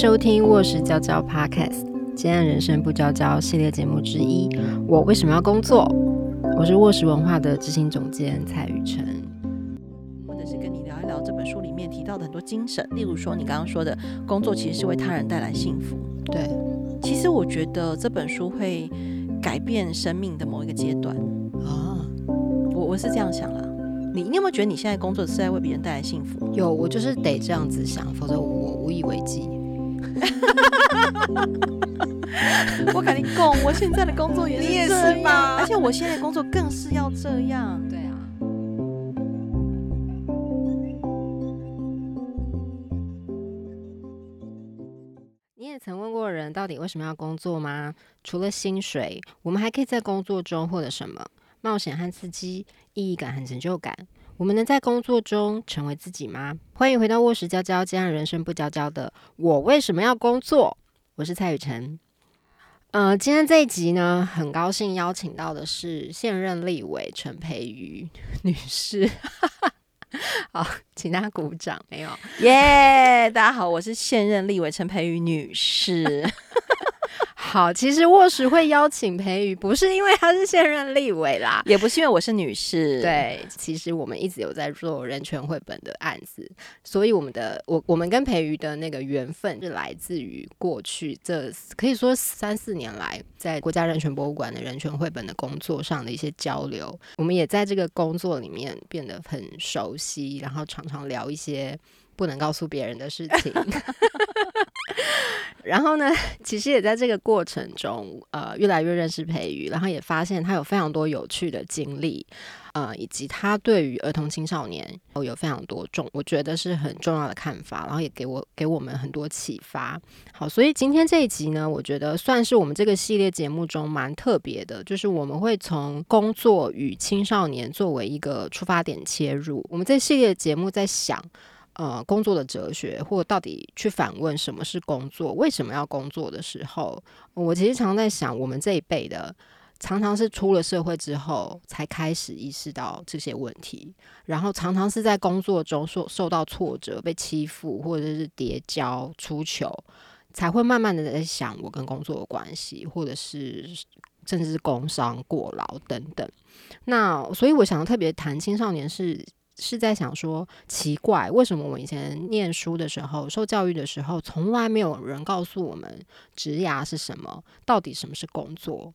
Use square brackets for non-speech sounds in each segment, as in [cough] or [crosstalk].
收听《卧室娇娇 Podcast》，今天人生不娇娇系列节目之一。我为什么要工作？我是卧室文化的执行总监蔡雨辰，或者是跟你聊一聊这本书里面提到的很多精神，例如说你刚刚说的工作其实是为他人带来幸福。对，其实我觉得这本书会改变生命的某一个阶段啊，我我是这样想啦。你你有没有觉得你现在工作是在为别人带来幸福？有，我就是得这样子想，否则我无以为继。[laughs] 我肯定供，我现在的工作也是你也这样是吧而且我现在的工作更是要这样。对啊。你也曾问过人到底为什么要工作吗？除了薪水，我们还可以在工作中获得什么？冒险和刺激，意义感和成就感。我们能在工作中成为自己吗？欢迎回到卧室娇娇，这样人生不娇娇的我为什么要工作？我是蔡雨辰。呃，今天这一集呢，很高兴邀请到的是现任立委陈培瑜女士。[laughs] 好，请大家鼓掌。没有，耶大家好，我是现任立委陈培瑜女士。[laughs] [laughs] 好，其实卧室会邀请培瑜，不是因为他是现任立委啦。也不是因为我是女士，，对，其实我们一直有在做人权绘本的案子，所以我们的我我们跟培瑜的那个缘分是来自于过去这可以说三四年来在国家人权博物馆的人权绘本的工作上的一些交流，我们也在这个工作里面变得很熟悉，然后常常聊一些不能告诉别人的事情。[laughs] 然后呢，[laughs] 其实也在这个过程中，呃，越来越认识培瑜，然后也发现他有非常多有趣的经历，呃，以及他对于儿童青少年有非常多重，我觉得是很重要的看法，然后也给我给我们很多启发。好，所以今天这一集呢，我觉得算是我们这个系列节目中蛮特别的，就是我们会从工作与青少年作为一个出发点切入。我们这系列节目在想。呃，工作的哲学，或到底去反问什么是工作，为什么要工作的时候，我其实常在想，我们这一辈的常常是出了社会之后才开始意识到这些问题，然后常常是在工作中受受到挫折、被欺负，或者是跌跤、出糗，才会慢慢的在想我跟工作的关系，或者是甚至是工伤、过劳等等。那所以我想特别谈青少年是。是在想说，奇怪，为什么我以前念书的时候、受教育的时候，从来没有人告诉我们职涯是什么？到底什么是工作？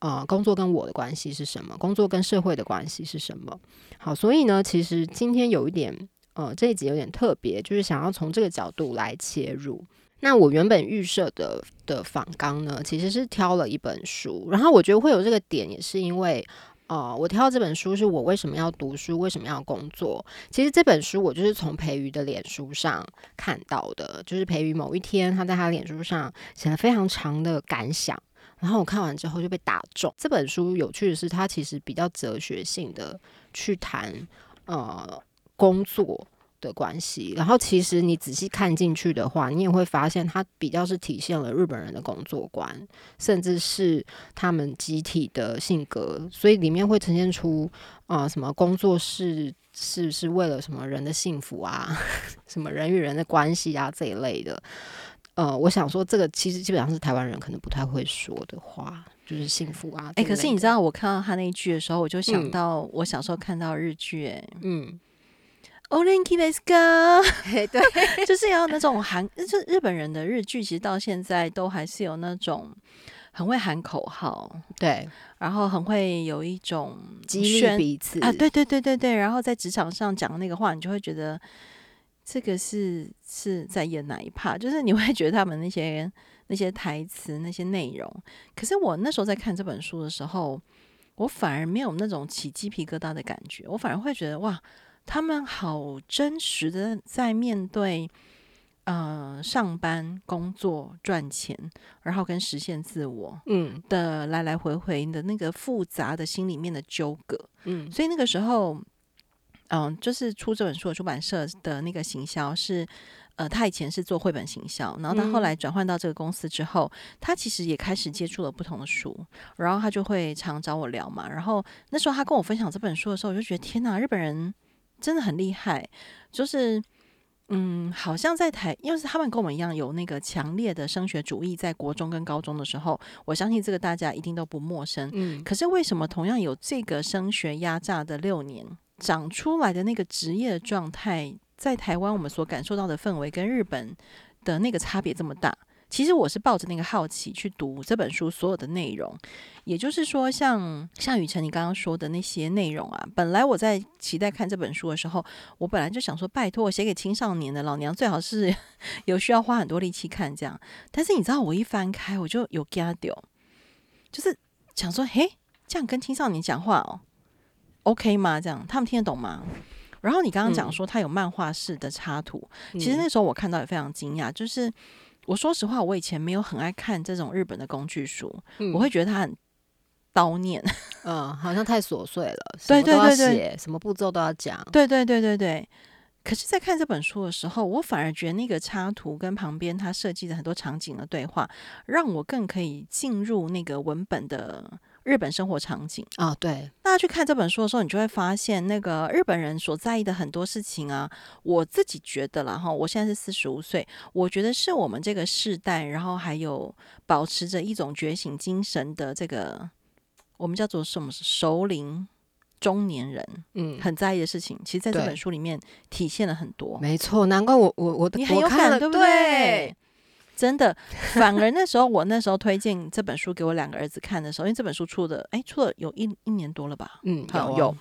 呃，工作跟我的关系是什么？工作跟社会的关系是什么？好，所以呢，其实今天有一点，呃，这一集有点特别，就是想要从这个角度来切入。那我原本预设的的访纲呢，其实是挑了一本书，然后我觉得会有这个点，也是因为。哦，我挑这本书是我为什么要读书，为什么要工作？其实这本书我就是从培瑜的脸书上看到的，就是培瑜某一天他在他脸书上写了非常长的感想，然后我看完之后就被打中。这本书有趣的是，它其实比较哲学性的去谈呃工作。的关系，然后其实你仔细看进去的话，你也会发现它比较是体现了日本人的工作观，甚至是他们集体的性格，所以里面会呈现出啊、呃什么工作是是是为了什么人的幸福啊，[laughs] 什么人与人的关系啊这一类的。呃，我想说这个其实基本上是台湾人可能不太会说的话，就是幸福啊。哎、可是你知道，我看到他那一句的时候，我就想嗯到我小时候看到日剧、哎嗯，o l e n k i let's go，[laughs] 嘿对，[laughs] 就是要那种韩，就日本人的日剧，其实到现在都还是有那种很会喊口号，对，然后很会有一种激励彼此。啊，对对对对对，然后在职场上讲的那个话，你就会觉得这个是是在演哪一 part，就是你会觉得他们那些那些台词那些内容，可是我那时候在看这本书的时候，我反而没有那种起鸡皮疙瘩的感觉，我反而会觉得哇，他们好真实的在面对。呃，上班、工作、赚钱，然后跟实现自我嗯的来来回回的那个复杂的心里面的纠葛，嗯所以那个时候，嗯，就是出这本书的出版社的那个行销是，呃，他以前是做绘本行销，然后他后来转换到这个公司之后，他其实也开始接触了不同的书，然后他就会常找我聊嘛。然后那时候他跟我分享这本书的时候，我就觉得天哪，日本人真的很厉害，就是嗯，好像在台，因为是他们跟我们一样有那个强烈的升学主义，在国中跟高中的时候，我相信这个大家一定都不陌生。嗯，可是为什么同样有这个升学压榨的六年，长出来的那个职业状态，在台湾我们所感受到的氛围跟日本的那个差别这么大？其实我是抱着那个好奇去读这本书所有的内容，也就是说像，像雨辰你刚刚说的那些内容啊，本来我在期待看这本书的时候，我本来就想说，拜托我写给青少年的老娘最好是 [laughs] 有需要花很多力气看这样。但是你知道，我一翻开我就有 get 掉，就是想说，嘿，这样跟青少年讲话哦，OK 吗？这样他们听得懂吗？然后你刚刚讲说他有漫画式的插图，其实那时候我看到也非常惊讶，就是。我说实话，我以前没有很爱看这种日本的工具书，我会觉得它很叨念，[laughs] 嗯，好像太琐碎了，对对对对，什么步骤都要讲，对对对对对。可是，在看这本书的时候，我反而觉得那个插图跟旁边他设计的很多场景的对话，让我更可以进入那个文本的。日本生活场景啊，对，大家去看这本书的时候，你就会发现那个日本人所在意的很多事情啊。我自己觉得了哈，我现在是四十五岁，我觉得是我们这个世代，然后还有保持着一种觉醒精神的这个，我们叫做什么熟龄中年人，嗯，很在意的事情，其实在这本书里面体现了很多。没错，难怪我我我你很有感，对不对？真的，反而那时候我那时候推荐这本书给我两个儿子看的时候，因为这本书出的，哎，出了有一一年多了吧？嗯，有有。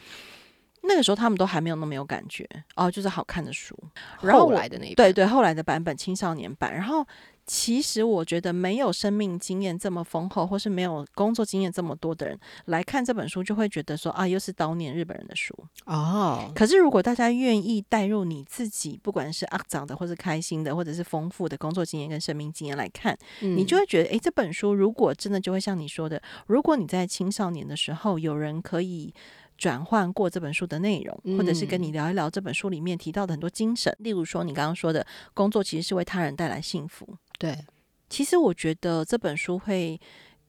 那个时候他们都还没有那么有感觉哦，就是好看的书。然后来的那对对，后来的版本青少年版，然后。其实我觉得，没有生命经验这么丰厚，或是没有工作经验这么多的人来看这本书，就会觉得说啊，又是悼念日本人的书哦。可是如果大家愿意带入你自己，不管是肮脏的，或是开心的，或者是丰富的工作经验跟生命经验来看，你就会觉得，诶，这本书如果真的就会像你说的，如果你在青少年的时候有人可以。转换过这本书的内容，或者是跟你聊一聊这本书里面提到的很多精神，例如说你刚刚说的工作其实是为他人带来幸福。对，其实我觉得这本书会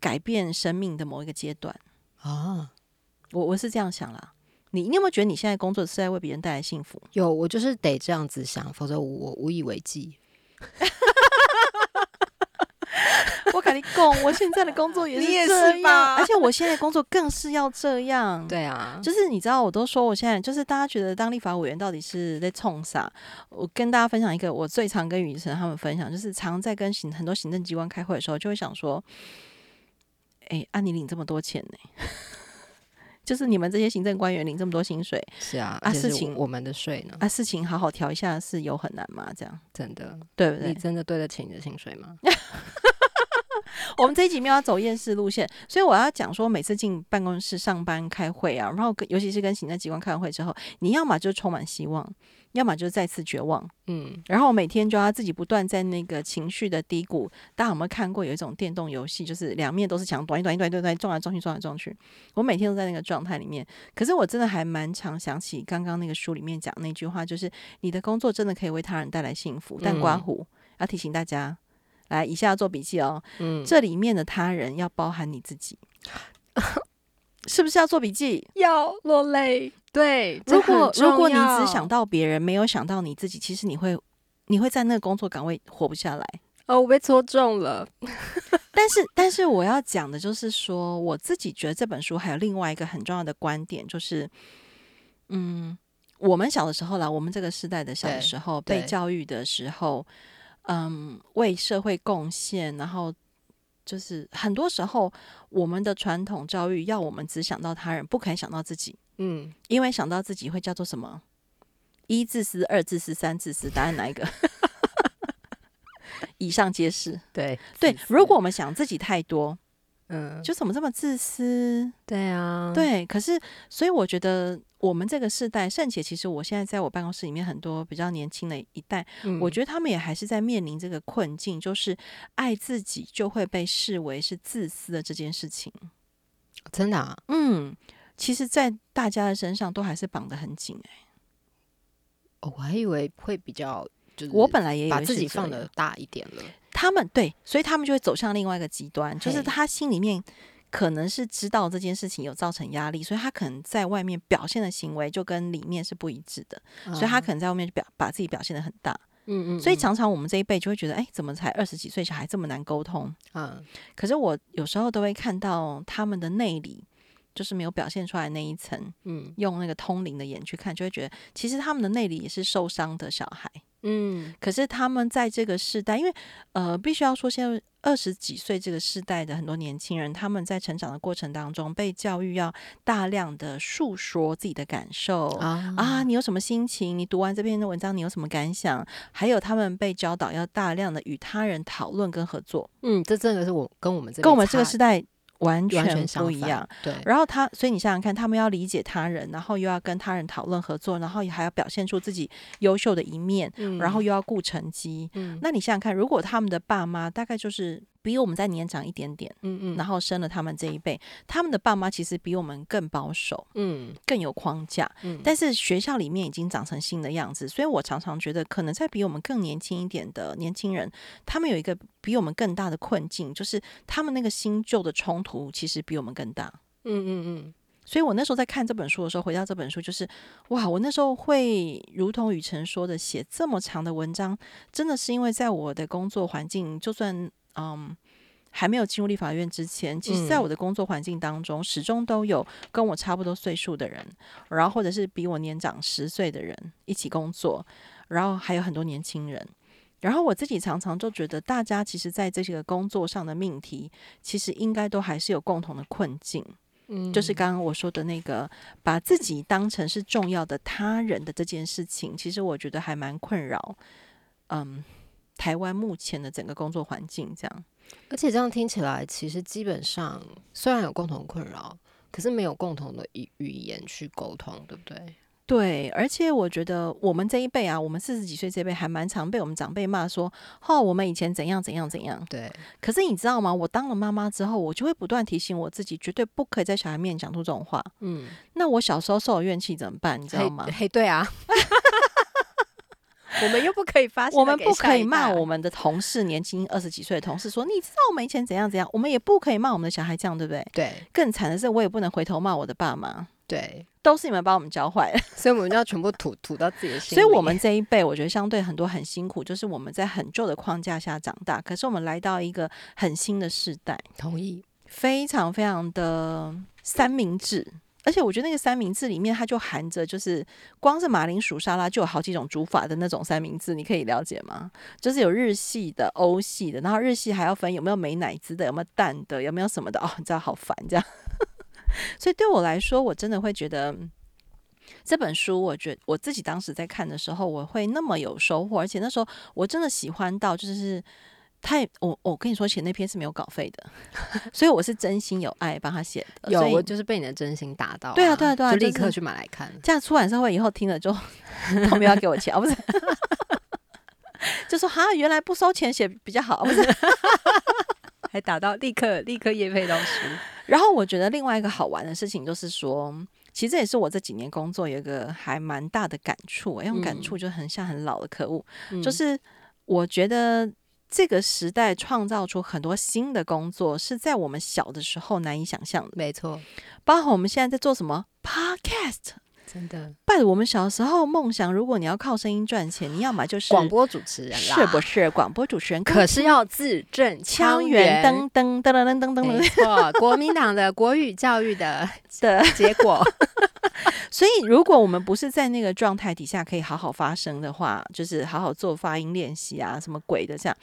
改变生命的某一个阶段啊，我我是这样想啦。你你有没有觉得你现在工作是在为别人带来幸福？有，我就是得这样子想，否则我无以为继。[laughs] [laughs] 我跟你讲，我现在的工作也是 [laughs] 这样，而且我现在工作更是要这样。对啊，就是你知道，我都说我现在就是大家觉得当立法委员到底是在冲啥？我跟大家分享一个，我最常跟雨辰他们分享，就是常在跟行很多行政机关开会的时候，就会想说，哎，按你领这么多钱呢？[laughs] 就是你们这些行政官员领这么多薪水，是啊，啊事情我们的税呢？啊事情好好调一下是有很难吗？这样真的对不对？你真的对得起你的薪水吗？我们这一集没有要走厌世路线，所以我要讲说，每次进办公室上班开会啊，然后尤其是跟行政机关开完会之后，你要么就充满希望，要么就再次绝望，嗯，然后每天就要自己不断在那个情绪的低谷。大家有没有看过有一种电动游戏，就是两面都是墙，短一短一短一短撞来撞去，撞来撞去。我每天都在那个状态里面，可是我真的还蛮常想起刚刚那个书里面讲那句话，就是你的工作真的可以为他人带来幸福，但刮胡要提醒大家。来，以下要做笔记哦。嗯，这里面的他人要包含你自己，[laughs] 是不是要做笔记？要落泪。对，如果如果你只想到别人，没有想到你自己，其实你会你会在那个工作岗位活不下来。哦，我被戳中了。[laughs] 但是，但是我要讲的就是说，我自己觉得这本书还有另外一个很重要的观点，就是，嗯，我们小的时候啦，我们这个时代的小的时候被教育的时候。嗯，为社会贡献，然后就是很多时候，我们的传统教育要我们只想到他人，不可以想到自己。嗯，因为想到自己会叫做什么？一自私，二自私，三自私，答案哪一个？[laughs] 以上皆是。对对，如果我们想自己太多。嗯，就怎么这么自私？对啊，对。可是，所以我觉得我们这个世代，甚且其实我现在在我办公室里面，很多比较年轻的一代，我觉得他们也还是在面临这个困境，就是爱自己就会被视为是自私的这件事情。真的？啊？嗯，其实，在大家的身上都还是绑得很紧。哎，哦，我还以为会比较，就是我本来也把自己放的大一点了。他们对，所以他们就会走向另外一个极端，就是他心里面可能是知道这件事情有造成压力，所以他可能在外面表现的行为就跟里面是不一致的，所以他可能在外面就表把自己表现的很大。嗯嗯，所以常常我们这一辈就会觉得，哎，怎么才二十几岁小孩这么难沟通？啊，可是我有时候都会看到他们的内里，就是没有表现出来那一层，嗯用那个通灵的眼去看，就会觉得其实他们的内里也是受伤的小孩。嗯可是他们在这个世代，因为呃，必须要说，现在二十几岁这个世代的很多年轻人，他们在成长的过程当中，被教育要大量的诉说自己的感受。啊啊，你有什么心情？你读完这篇的文章，你有什么感想？还有，他们被教导要大量的与他人讨论跟合作，嗯，这真的是我跟我们这跟我们这个时代完完全不一样。。对，然后他，所以你想想看，他们要理解他人，然后又要跟他人讨论合作，然后也还要表现出自己优秀的一面，嗯然后又要顾成绩。嗯那你想想看，如果他们的爸妈大概就是比我们再年长一点点，嗯嗯，然后生了他们这一辈，他们的爸妈其实比我们更保守，嗯更有框架。嗯，但是学校里面已经长成新的样子，所以我常常觉得，可能在比我们更年轻一点的年轻人，他们有一个比我们更大的困境，就是他们那个新旧的冲突其实比我们更大。嗯嗯嗯所以我那时候在看这本书的时候，回到这本书，就是哇，我那时候会如同雨辰说的，写这么长的文章，真的是因为在我的工作环境，就算嗯还没有进入立法院之前，其实在嗯我的工作环境当中，始终都有跟我差不多岁数的人，然后或者是比我年长十岁的人一起工作，然后还有很多年轻人。然后我自己常常就觉得，大家其实在这些个工作上的命题，其实应该都还是有共同的困境。嗯，就是刚刚我说的那个，把自己当成是重要的他人的这件事情，其实我觉得还蛮困扰。嗯，台湾目前的整个工作环境这样，而且这样听起来，其实基本上虽然有共同困扰，可是没有共同的语语言去沟通，对不对？对，而且我觉得我们这一辈啊，我们四十几岁这一辈还蛮常被我们长辈骂说，哦，我们以前怎样怎样怎样。对，可是你知道吗？我当了妈妈之后，我就会不断提醒我自己，绝对不可以在小孩面前讲出这种话。嗯，那我小时候受了怨气怎么办？你知道吗？嘿，嘿对啊，[laughs] [laughs] 我们又不可以发现，我们不可以骂我们的同事，年轻二十几岁的同事说，你知道我们以前怎样怎样，我们也不可以骂我们的小孩这样，对不对？对更惨的是，我也不能回头骂我的爸妈，对，都是你们把我们教坏了。[laughs] 所以我们就要全部吐吐到自己的心里。所以，我们这一辈，我觉得相对很多很辛苦，就是我们在很旧的框架下长大，可是我们来到一个很新的时代，同意，非常非常的三明治。而且我觉得那个三明治里面，它就含着就是光是马铃薯沙拉就有好几种煮法的那种三明治，你可以了解吗？就是有日系的、欧系的，然后日系还要分有没有美乃滋的、有没有蛋的、有没有什么的哦，你知道好烦这样。[laughs] 所以对我来说，我真的会觉得这本书，我觉我自己当时在看的时候，我会那么有收获，而且那时候我真的喜欢到就是。太我我跟你说，写那篇是没有稿费的，[laughs] 所以我是真心有爱帮他写的。有我就是被你的真心打到、对啊对啊对啊就立刻去买来看。这样出版社会以后听了就 [laughs] 都没有要给我钱啊，不是？[laughs] 就说哈，原来不收钱写比较好，不是？还打到立刻立刻叶配到书，然后我觉得另外一个好玩的事情就是说，其实这也是我这几年工作有一个还蛮大的感触、欸，用感触就很像很老的可恶，嗯就是我觉得这个时代创造出很多新的工作，是在我们小的时候难以想象的，没错，包括我们现在在做什么？Podcast。真的。拜我们小时候梦想，如果你要靠声音赚钱，你要么就是广播主持人啦，是不是广播主持人？可是要字正腔圆。噔，噔噔噔噔噔噔。没噔错，国民党的国语教育的 [laughs] 的。结果，[laughs] 所以，如果我们不是在那个状态底下可以好好发声的话，就是好好做发音练习啊，什么鬼的这样，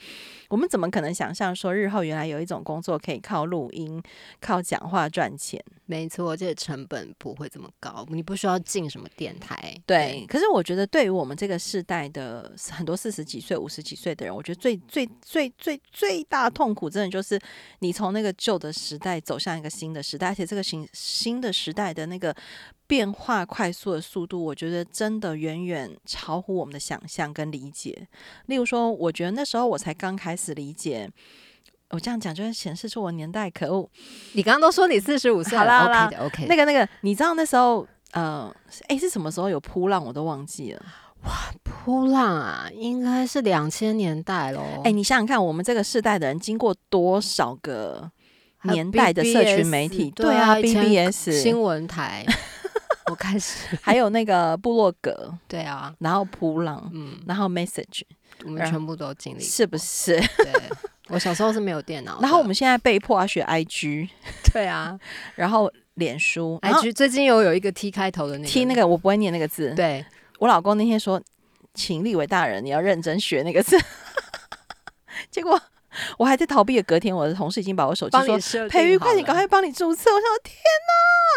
我们怎么可能想象说日后原来有一种工作可以靠录音、靠讲话赚钱？没错，这个成本不会这么高，你不需要进什么电台，对，可是我觉得对于我们这个世代的很多四十几岁、五十几岁的人，我觉得最最最最最大痛苦，真的就是你从那个旧的时代走向一个新的时代，而且这个新新的时代的那个变化快速的速度，我觉得真的远远超乎我们的想象跟理解。例如说，我觉得那时候我才刚开始理解。我这样讲就会显示出我年代可恶。你刚刚都说你四十五岁了好啦好啦，OK 的 OK，那个那个，你知道那时候呃，诶，是什么时候有扑浪，我都忘记了。哇扑浪啊，应该是两千年代喽。哎、你想想看，我们这个世代的人经过多少个年代的社群媒体，对啊，BBS，新闻台，[laughs] 我开始，还有那个部落格，[laughs] 对啊，然后普朗，嗯，然后 Message，我们全部都经历，是不是？[laughs] 对，我小时候是没有电脑，然后我们现在被迫要学 IG，[laughs] 对啊然后脸书，IG 最近又有一个 T 开头的那个 T 那个我不会念那个字，对，我老公那天说，请立伟大人你要认真学那个字，结果我还在逃避的隔天，我的同事已经把我手机说培育，快点，赶快帮你注册！我想说，天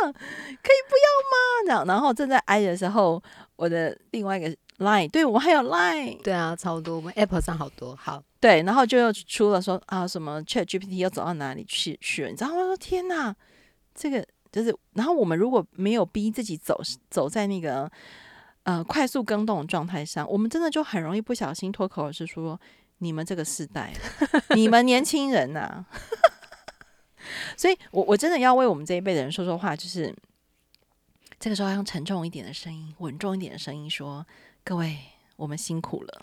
哪，可以不要吗？这样，然后正在挨的时候，我的另外一个 Line，对我还有 Line，对啊，超多，我们 Apple 上好多，好，对，然后就又出了说啊，什么 Chat GPT 要走到哪里去去了？你知道吗？我说天哪，这个就是，然后我们如果没有逼自己走走在那个呃快速更动的状态上，我们真的就很容易不小心脱口而出说你们这个世代，[laughs] 你们年轻人呐、[laughs] 所以我我真的要为我们这一辈的人说说话，就是这个时候要用沉重一点的声音、稳重一点的声音说：各位，我们辛苦了。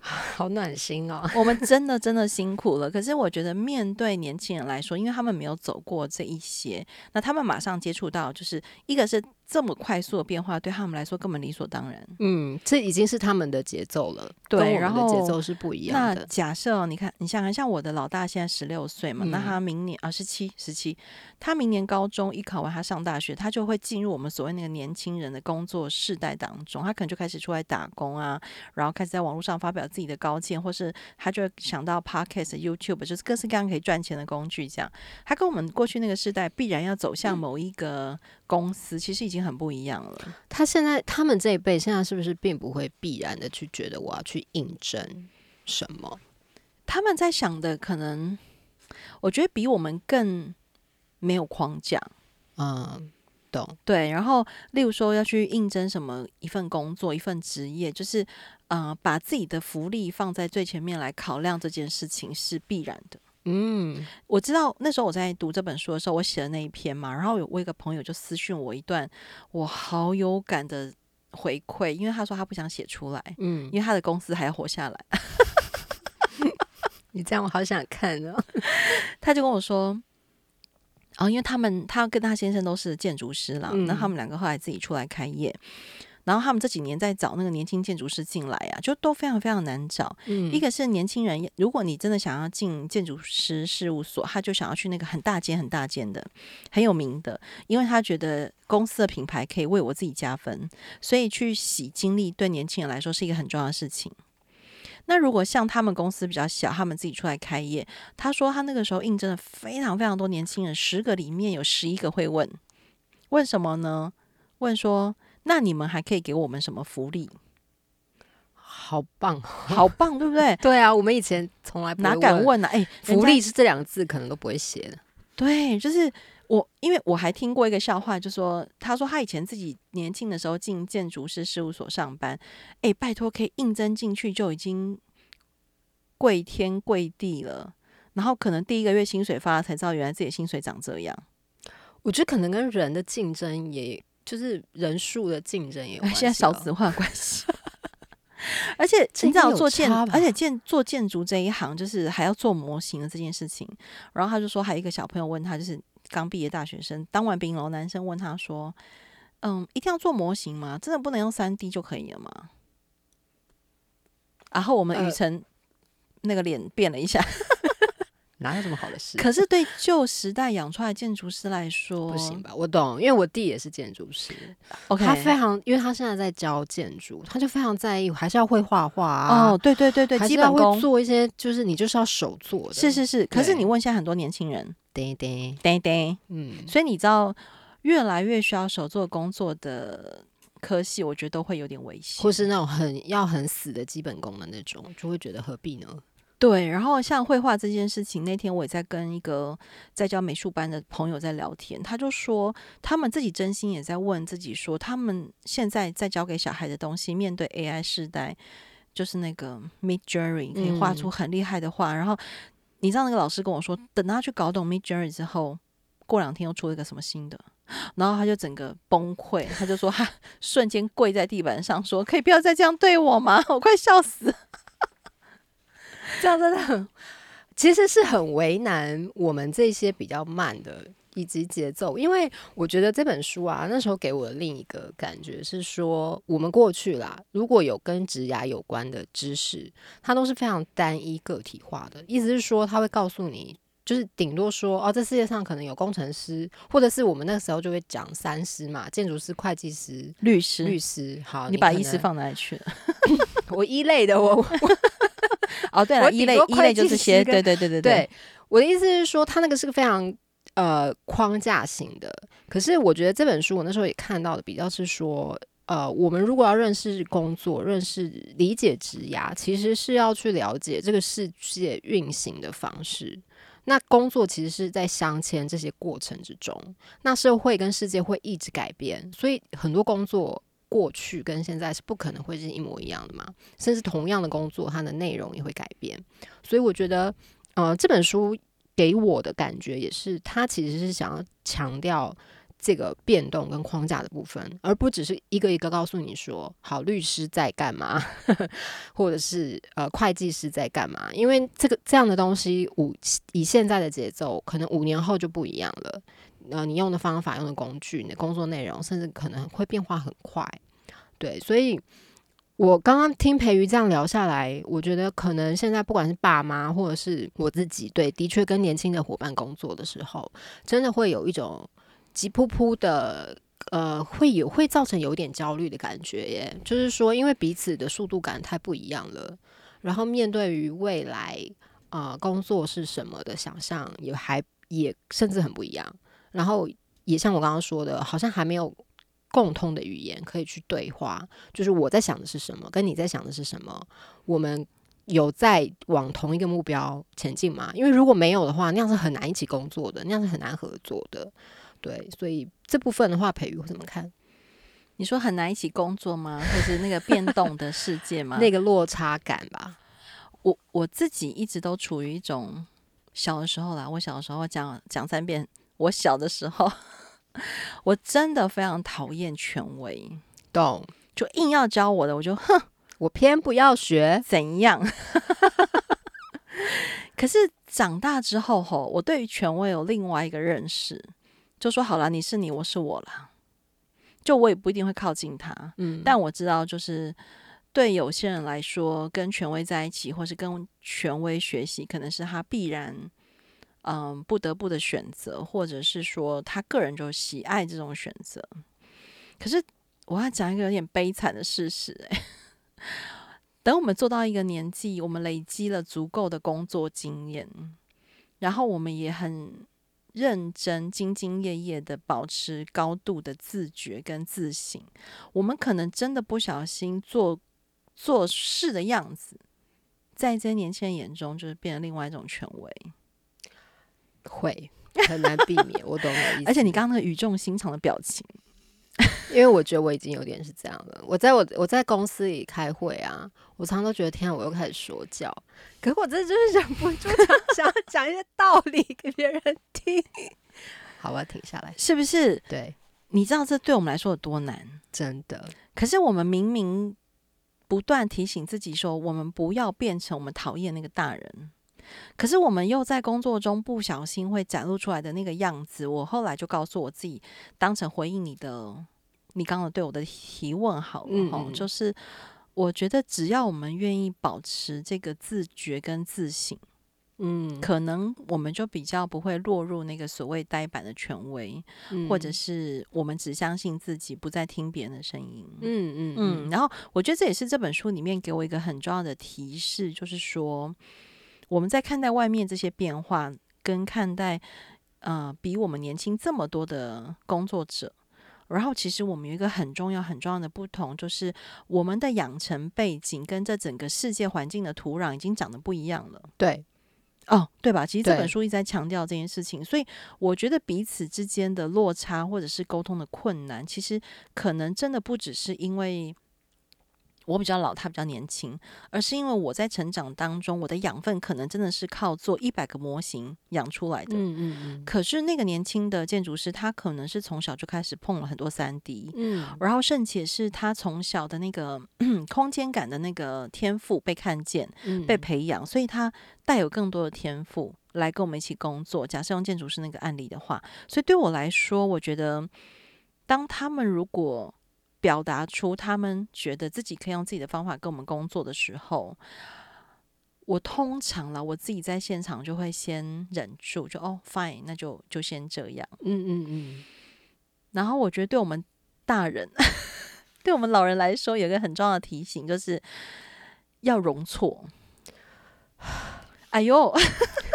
[laughs] 好暖心哦。我们真的真的辛苦了。可是我觉得，面对年轻人来说，因为他们没有走过这一些，那他们马上接触到，就是一个是这么快速的变化，对他们来说根本理所当然。嗯，这已经是他们的节奏了，对然后节奏是不一样那的。假设哦你看，你想想，像我的老大现在十六岁嘛，那嗯他明年啊十七十七，他明年高中一考完，他上大学，他就会进入我们所谓那个年轻人的工作世代当中，他可能就开始出来打工啊，然后开始在网络上发表自己的高见，或是他就会想到 podcast、YouTube，就是各式各样可以赚钱的工具。这样，他跟我们过去那个世代必然要走向某一个公司，其实已经很不一样了。他现在他们这一辈现在是不是并不会必然的去觉得我要去应征什么？他们在想的可能，我觉得比我们更没有框架。嗯，懂。对，然后例如说要去应征什么一份工作、一份职业，就是呃，把自己的福利放在最前面来考量这件事情是必然的。嗯，我知道那时候我在读这本书的时候，我写的那一篇嘛，然后有我一个朋友就私讯我一段我好有感的回馈，因为他说他不想写出来，嗯，因为他的公司还要活下来。[laughs] 你这样我好想看哦。[laughs] 他就跟我说，啊、因为他们他跟他先生都是建筑师啦，嗯那他们两个后来自己出来开业，然后他们这几年在找那个年轻建筑师进来啊，就都非常非常难找。嗯，一个是年轻人，如果你真的想要进建筑师事务所，他就想要去那个很大间很大间的、很有名的，因为他觉得公司的品牌可以为我自己加分，所以去洗经历对年轻人来说是一个很重要的事情。那如果像他们公司比较小，他们自己出来开业，他说他那个时候应征了非常非常多年轻人，十个里面有十一个会问，问什么呢？问说，那你们还可以给我们什么福利？好棒。好棒，对不对？[laughs] 对啊，我们以前从来不哪敢问呢、哎、福利是这两个字，可能都不会写的。对，就是我，因为我还听过一个笑话，就说他说他以前自己年轻的时候进建筑师事务所上班，哎，拜托可以应征进去就已经跪天跪地了，然后可能第一个月薪水发了才知道原来自己的薪水长这样，我觉得可能跟人的竞争也，就是人数的竞争也。现在少子化关系。[laughs] 而且这你知道做建，而且建做建筑这一行，就是还要做模型的这件事情。然后他就说，还有一个小朋友问他，就是刚毕业大学生，当完兵了，男生问他说：“嗯，一定要做模型吗？真的不能用三 D 就可以了吗？”然后我们雨呃辰那个脸变了一下，哪有这么好的事？可是对旧时代养出来的建筑师来说，不行吧？我懂，因为我弟也是建筑师？OK，他非常，因为他现在在教建筑，他就非常在意，还是要会画画啊，哦，对对对对，基本功做一些，就是你就是要手做的，是是是。可是你问现在很多年轻人，对对，对对。嗯，所以你知道，越来越需要手做工作的科系，我觉得都会有点危险。或是那种很要很死的基本功的那种，就会觉得何必呢？对，然后像绘画这件事情，那天我也在跟一个在教美术班的朋友在聊天，他就说他们自己真心也在问自己说，他们现在在教给小孩的东西，面对 AI 时代，就是那个 Mid Journey 可以画出很厉害的画，然后你知道那个老师跟我说，等他去搞懂 Mid Journey 之后，过两天又出了一个什么新的。[laughs] 然后他就整个崩溃，他就说他瞬间跪在地板上说：“可以不要再这样对我吗？我快笑死了。”这样真的很。其实是很为难我们这些比较慢的。以及节奏，因为我觉得这本书啊，那时候给我的另一个感觉是说，我们过去啦，如果有跟职涯有关的知识，它都是非常单一个体化的。意思是说，他会告诉你，就是顶多说，哦，这世界上可能有工程师，或者是我们那个时候就会讲三师嘛，建筑师、会计师、律师、律师。好，你把医师放哪里去了？[laughs] 我一类的，我哦，对了，一类一类就是些，对对对对对。我的意思是说，他那个是个非常。呃，框架型的。可是我觉得这本书，我那时候也看到的比较是说，呃，我们如果要认识工作、认识理解职涯，其实是要去了解这个世界运行的方式。那工作其实是在镶嵌这些过程之中。那社会跟世界会一直改变，所以很多工作过去跟现在是不可能会是一模一样的嘛。甚至同样的工作，它的内容也会改变。所以我觉得，呃，这本书。给我的感觉也是，它其实是想要强调这个变动跟框架的部分，而不只是一个一个告诉你说，好，律师在干嘛，[laughs] 或者是呃，会计师在干嘛？因为这个这样的东西，五以现在的节奏，可能五年后就不一样了。呃，你用的方法、用的工具、你的工作内容，甚至可能会变化很快。对，所以。我刚刚听培瑜这样聊下来，我觉得可能现在不管是爸妈或者是我自己，对，的确跟年轻的伙伴工作的时候，真的会有一种急扑扑的，呃，会有会造成有点焦虑的感觉耶。就是说，因为彼此的速度感太不一样了，然后面对于未来，呃，工作是什么的想象也还也甚至很不一样。然后也像我刚刚说的，好像还没有。共通的语言可以去对话，就是我在想的是什么，跟你在想的是什么，我们有在往同一个目标前进吗？因为如果没有的话，那样是很难一起工作的，那样是很难合作的。对，所以这部分的话，培育会怎么看？你说很难一起工作吗？或是那个变动的世界吗？[laughs] 那个落差感吧。我我自己一直都处于一种小的时候啦，我小的时候讲讲三遍，我小的时候。[laughs] 我真的非常讨厌权威，懂？就硬要教我的，我就哼，我偏不要学，怎样？[laughs] 可是长大之后，吼，我对于权威有另外一个认识，就说好了，你是你，我是我了，就我也不一定会靠近他，嗯，但我知道，就是对有些人来说，跟权威在一起，或是跟权威学习，可能是他必然。嗯，不得不的选择，或者是说他个人就喜爱这种选择。可是我要讲一个有点悲惨的事实，哎，等我们做到一个年纪，我们累积了足够的工作经验，然后我们也很认真、兢兢业业的保持高度的自觉跟自省，我们可能真的不小心做做事的样子，在这些年轻人眼中，就是变成另外一种权威。会很难避免，我懂你意思。而且你刚刚那个语重心长的表情，因为我觉得我已经有点是这样了。我在我我在公司里开会啊，我常常都觉得天啊，我又开始说教。可我真的就是忍不住想想讲一些道理给别人听。[laughs] 好，我要停下来，是不是？对，你知道这对我们来说有多难？真的。可是我们明明不断提醒自己说，我们不要变成我们讨厌那个大人。可是我们又在工作中不小心会展露出来的那个样子，我后来就告诉我自己，当成回应你的，你刚刚对我的提问好了哈，就是我觉得只要我们愿意保持这个自觉跟自省，嗯，可能我们就比较不会落入那个所谓呆板的权威，或者是我们只相信自己，不再听别人的声音，嗯嗯嗯。然后我觉得这也是这本书里面给我一个很重要的提示，就是说。我们在看待外面这些变化，跟看待呃比我们年轻这么多的工作者，然后其实我们有一个很重要、很重要的不同，就是我们的养成背景跟这整个世界环境的土壤已经长得不一样了。对，哦，对吧？其实这本书一直在强调这件事情，所以我觉得彼此之间的落差或者是沟通的困难，其实可能真的不只是因为。我比较老，他比较年轻，而是因为我在成长当中，我的养分可能真的是靠做一百个模型养出来的。嗯嗯嗯可是那个年轻的建筑师，他可能是从小就开始碰了很多三 D，嗯然后甚且是他从小的那个 [clears throat] 空间感的那个天赋被看见、嗯被培养，所以他带有更多的天赋来跟我们一起工作。假设用建筑师那个案例的话，所以对我来说，我觉得当他们如果表达出他们觉得自己可以用自己的方法跟我们工作的时候，我通常啦，我自己在现场就会先忍住，就哦，fine，那就就先这样。嗯嗯嗯，然后我觉得对我们大人，[laughs] 对我们老人来说，有一个很重要的提醒，就是要容错。哎呦，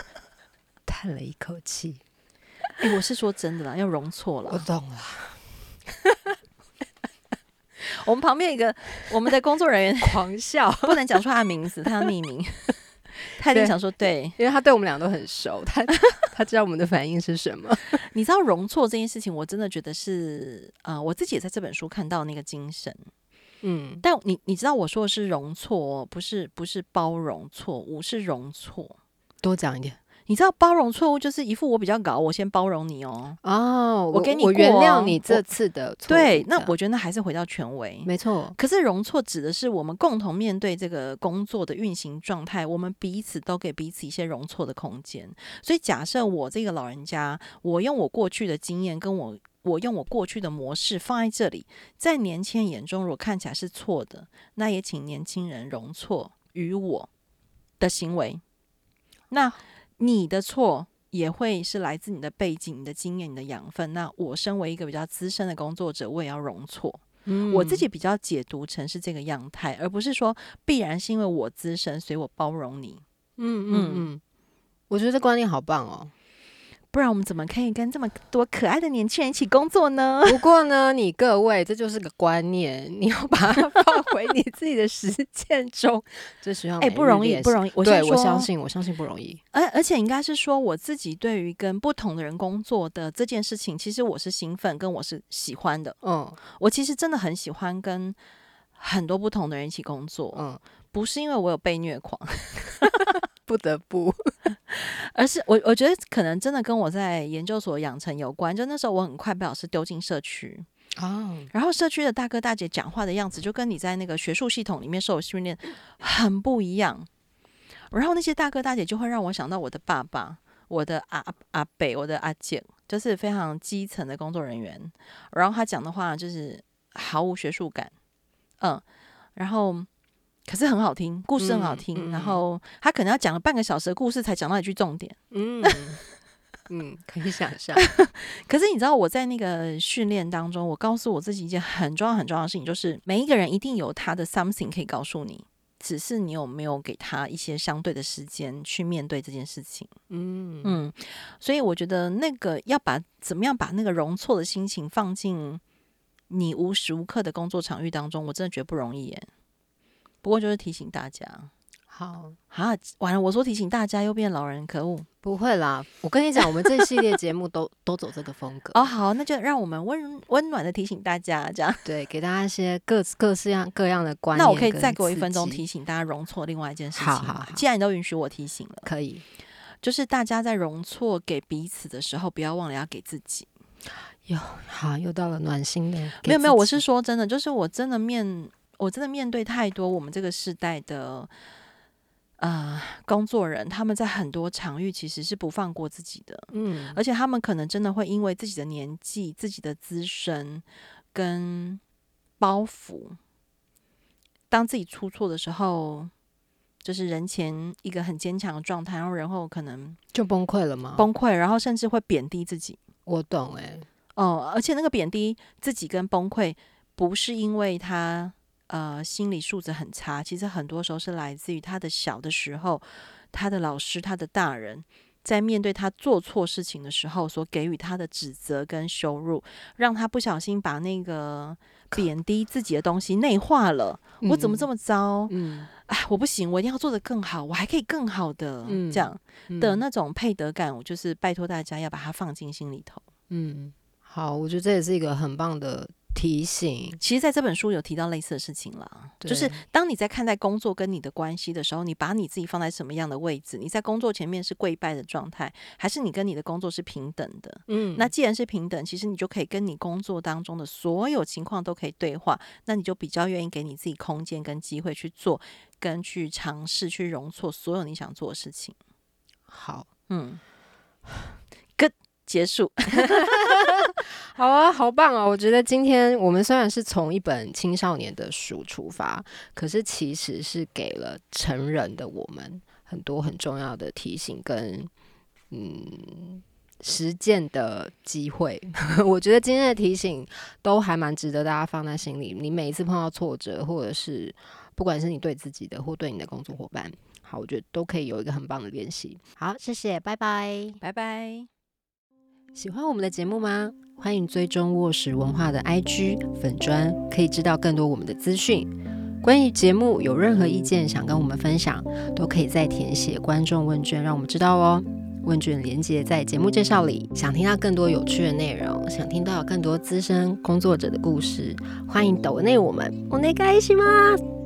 [laughs] 叹了一口气，哎、我是说真的啦，要容错我了。懂了。[laughs] 我们旁边一个我们的工作人员 [laughs] 狂笑，[laughs] 不能讲出他的名字，他要匿名。他一定想说，对，因为他对我们俩都很熟，他他知道我们的反应是什么。你知道容错这件事情，我真的觉得是，呃，我自己也在这本书看到那个精神。嗯，但你你知道我说的是容错哦，不是不是包容错误，是容错。多讲一点你知道包容错误就是一副我比较搞，我先包容你哦。哦。我给你我原谅你这次的错对，那我觉得那还是回到权威。没错。可是容错指的是我们共同面对这个工作的运行状态，我们彼此都给彼此一些容错的空间。所以假设我这个老人家，我用我过去的经验，跟我我用我过去的模式放在这里，在年轻人眼中如果看起来是错的，那也请年轻人容错于我的行为。那你的错也会是来自你的背景、你的经验、你的养分。那我身为一个比较资深的工作者，我也要容错。嗯我自己比较解读成是这个样态，而不是说必然是因为我资深，所以我包容你。嗯嗯嗯，我觉得这观念好棒哦。不然我们怎么可以跟这么多可爱的年轻人一起工作呢？[laughs] 不过呢，你各位这就是个观念，你要把它放回你自己的实践中，这需要哎、不容易，不。容易。我对，我相，信，我相信不容易。而而且应该是说我自己对于跟不同的人工作的这件事情，其实我是兴奋，跟我是喜欢的。嗯我其实真的很喜欢跟很多不同的人一起工作，嗯，不是因为我有被虐狂，[laughs] 不得不。而是我我觉得可能真的跟我在研究所养成有关。就那时候我很快被老师丢进社区，哦，然后社区的大哥大姐讲话的样子，就跟你在那个学术系统里面受训练很不一样。然后那些大哥大姐就会让我想到我的爸爸、我的阿阿北、我的阿姐，就是非常基层的工作人员。然后他讲的话就是毫无学术感，嗯，然后可是很好听，故事很好听。嗯嗯然后他可能要讲了半个小时的故事才讲到一句重点。嗯 [laughs] 嗯，可以想象。[laughs] 可是你知道我在那个训练当中，我告诉我自己一件很重要很重要的事情，就是每一个人一定有他的 something 可以告诉你，只是你有没有给他一些相对的时间去面对这件事情。嗯嗯，所以我觉得那个要把怎么样把那个容错的心情放进你无时无刻的工作场域当中，我真的觉得不容易耶。不过就是提醒大家，好，啊，完了，我说提醒大家又变老人，可恶。不会啦。我跟你讲，我们这系列节目都 [laughs] 都走这个风格。哦，好，那就让我们温温暖的提醒大家，这样。[laughs] 对，给大家一些各各式样各样的观念。那我可以再给我一分钟提。醒大家容错另外一件事情好好好既然你都允许我提醒了，可以。就是大家在容错给彼此的时候，不要忘了要给自己。好，又到了暖心的。没有没有，我是说真的，就是我真的面我真的面对太多我们这个时代的呃工作人，他们在很多场域其实是不放过自己的，嗯，而且他们可能真的会因为自己的年纪、自己的资深跟包袱，当自己出错的时候。就是人前一个很坚强的状态，然后然后可能就崩溃了吗？崩溃，然后甚至会贬低自己。我懂哎、哦，而且那个贬低自己跟崩溃，不是因为他呃心理素质很差，其实很多时候是来自于他的小的时候，他的老师、他的大人在面对他做错事情的时候所给予他的指责跟羞辱，让他不小心把那个 [coughs] 贬低自己的东西内化了。我怎么这么么糟？嗯哎，我不行，我一定要做得更好，我还可以更好的，嗯这样嗯的那种配得感，我就是拜托大家要把它放进心里头。嗯，好，我觉得这也是一个很棒的提提醒。其实，在这本书有提到类似的事情了，就是当你在看待工作跟你的关系的时候，你把你自己放在什么样的位置？你在工作前面是跪拜的状态，还是你跟你的工作是平等的？嗯那既然是平等，其实你就可以跟你工作当中的所有情况都可以对话，那你就比较愿意给你自己空间跟机会去做，跟去尝试去容错所有你想做的事情。好，嗯结束。[laughs] 好啊，好棒啊！我觉得今天我们虽然是从一本青少年的书出发，可是其实是给了成人的我们很多很重要的提醒跟嗯实践的机会。[laughs] 我觉得今天的提醒都还蛮值得大家放在心里。你每一次碰到挫折，或者是不管是你对自己的或对你的工作伙伴，好，我觉得都可以有一个很棒的练习。好，谢谢，拜拜。拜拜。喜欢我们的节目吗？欢迎追踪卧石文化的 IG 粉砖，可以知道更多我们的资讯。关于节目有任何意见想跟我们分享，都可以在填写观众问卷，让我们知道哦。问卷连接在节目介绍里。想听到更多有趣的内容，想听到更多资深工作者的故事，欢迎抖内我们。お願いします。